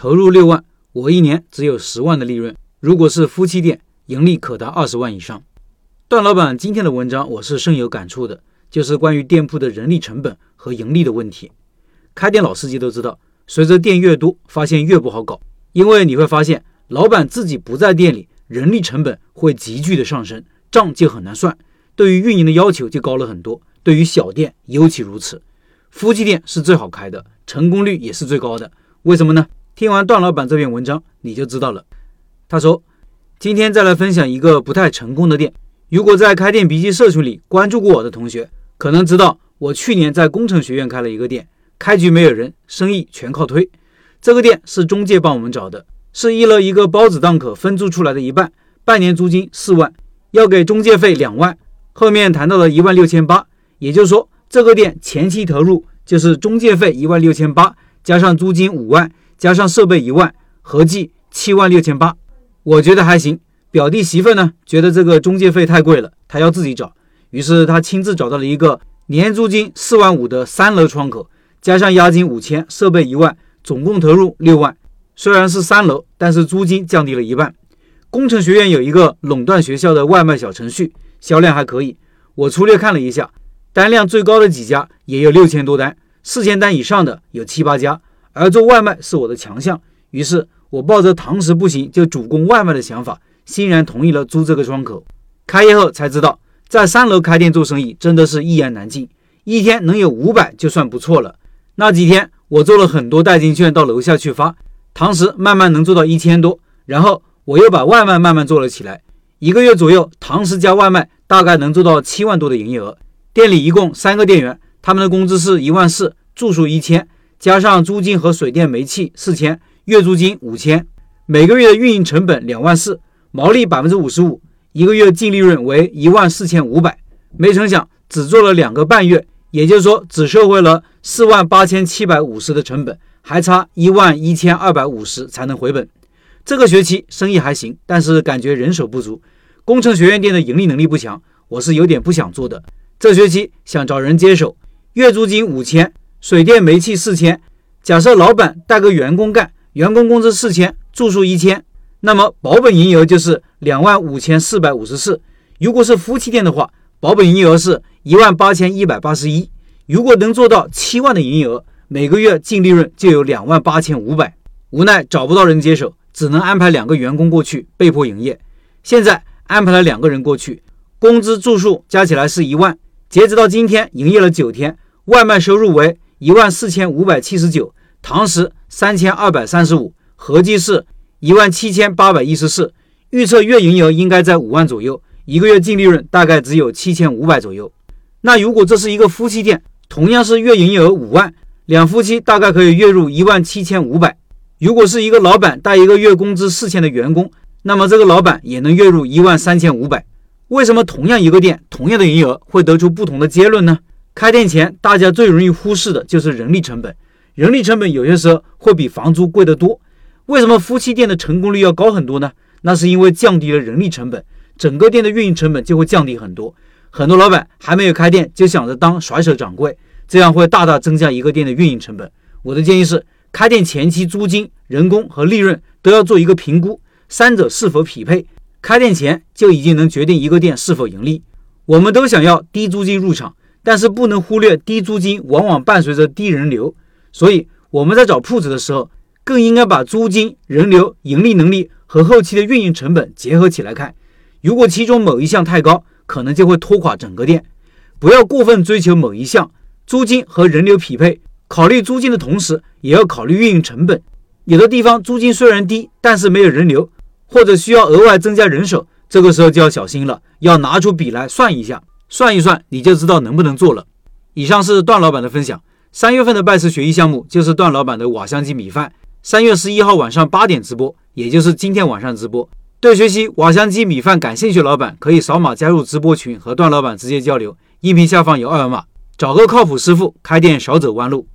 投入六万，我一年只有十万的利润。如果是夫妻店，盈利可达二十万以上。段老板今天的文章我是深有感触的，就是关于店铺的人力成本和盈利的问题。开店老司机都知道，随着店越多，发现越不好搞，因为你会发现，老板自己不在店里，人力成本会急剧的上升，账就很难算，对于运营的要求就高了很多。对于小店尤其如此。夫妻店是最好开的，成功率也是最高的。为什么呢？听完段老板这篇文章你就知道了。他说，今天再来分享一个不太成功的店。如果在开店笔记社群里关注过我的同学，可能知道我去年在工程学院开了一个店，开局没有人，生意全靠推。这个店是中介帮我们找的，是一楼一个包子档口分租出来的一半，半年租金四万，要给中介费两万，后面谈到了一万六千八，也就是说。这个店前期投入就是中介费一万六千八，加上租金五万，加上设备一万，合计七万六千八。我觉得还行。表弟媳妇呢，觉得这个中介费太贵了，他要自己找。于是他亲自找到了一个年租金四万五的三楼窗口，加上押金五千，设备一万，总共投入六万。虽然是三楼，但是租金降低了一半。工程学院有一个垄断学校的外卖小程序，销量还可以。我粗略看了一下。单量最高的几家也有六千多单，四千单以上的有七八家，而做外卖是我的强项。于是，我抱着堂食不行就主攻外卖的想法，欣然同意了租这个窗口。开业后才知道，在三楼开店做生意真的是一言难尽，一天能有五百就算不错了。那几天我做了很多代金券到楼下去发，堂食慢慢能做到一千多，然后我又把外卖慢慢做了起来，一个月左右，堂食加外卖大概能做到七万多的营业额。店里一共三个店员，他们的工资是一万四，住宿一千，加上租金和水电煤气四千，月租金五千，每个月的运营成本两万四，毛利百分之五十五，一个月净利润为一万四千五百。没成想只做了两个半月，也就是说只收回了四万八千七百五十的成本，还差一万一千二百五十才能回本。这个学期生意还行，但是感觉人手不足，工程学院店的盈利能力不强，我是有点不想做的。这学期想找人接手，月租金五千，水电煤气四千。假设老板带个员工干，员工工资四千，住宿一千，那么保本营业额就是两万五千四百五十四。如果是夫妻店的话，保本营业额是一万八千一百八十一。如果能做到七万的营业额，每个月净利润就有两万八千五百。无奈找不到人接手，只能安排两个员工过去，被迫营业。现在安排了两个人过去，工资住宿加起来是一万。截止到今天，营业了九天，外卖收入为一万四千五百七十九，堂食三千二百三十五，合计是一万七千八百一十四。预测月营业额应该在五万左右，一个月净利润大概只有七千五百左右。那如果这是一个夫妻店，同样是月营业额五万，两夫妻大概可以月入一万七千五百。如果是一个老板带一个月工资四千的员工，那么这个老板也能月入一万三千五百。为什么同样一个店，同样的营业额会得出不同的结论呢？开店前大家最容易忽视的就是人力成本，人力成本有些时候会比房租贵得多。为什么夫妻店的成功率要高很多呢？那是因为降低了人力成本，整个店的运营成本就会降低很多。很多老板还没有开店就想着当甩手掌柜，这样会大大增加一个店的运营成本。我的建议是，开店前期租金、人工和利润都要做一个评估，三者是否匹配。开店前就已经能决定一个店是否盈利。我们都想要低租金入场，但是不能忽略低租金往往伴随着低人流。所以我们在找铺子的时候，更应该把租金、人流、盈利能力和后期的运营成本结合起来看。如果其中某一项太高，可能就会拖垮整个店。不要过分追求某一项，租金和人流匹配，考虑租金的同时，也要考虑运营成本。有的地方租金虽然低，但是没有人流。或者需要额外增加人手，这个时候就要小心了，要拿出笔来算一下，算一算你就知道能不能做了。以上是段老板的分享。三月份的拜师学艺项目就是段老板的瓦香鸡米饭，三月十一号晚上八点直播，也就是今天晚上直播。对学习瓦香鸡米饭感兴趣老板，可以扫码加入直播群和段老板直接交流。音频下方有二维码，找个靠谱师傅，开店少走弯路。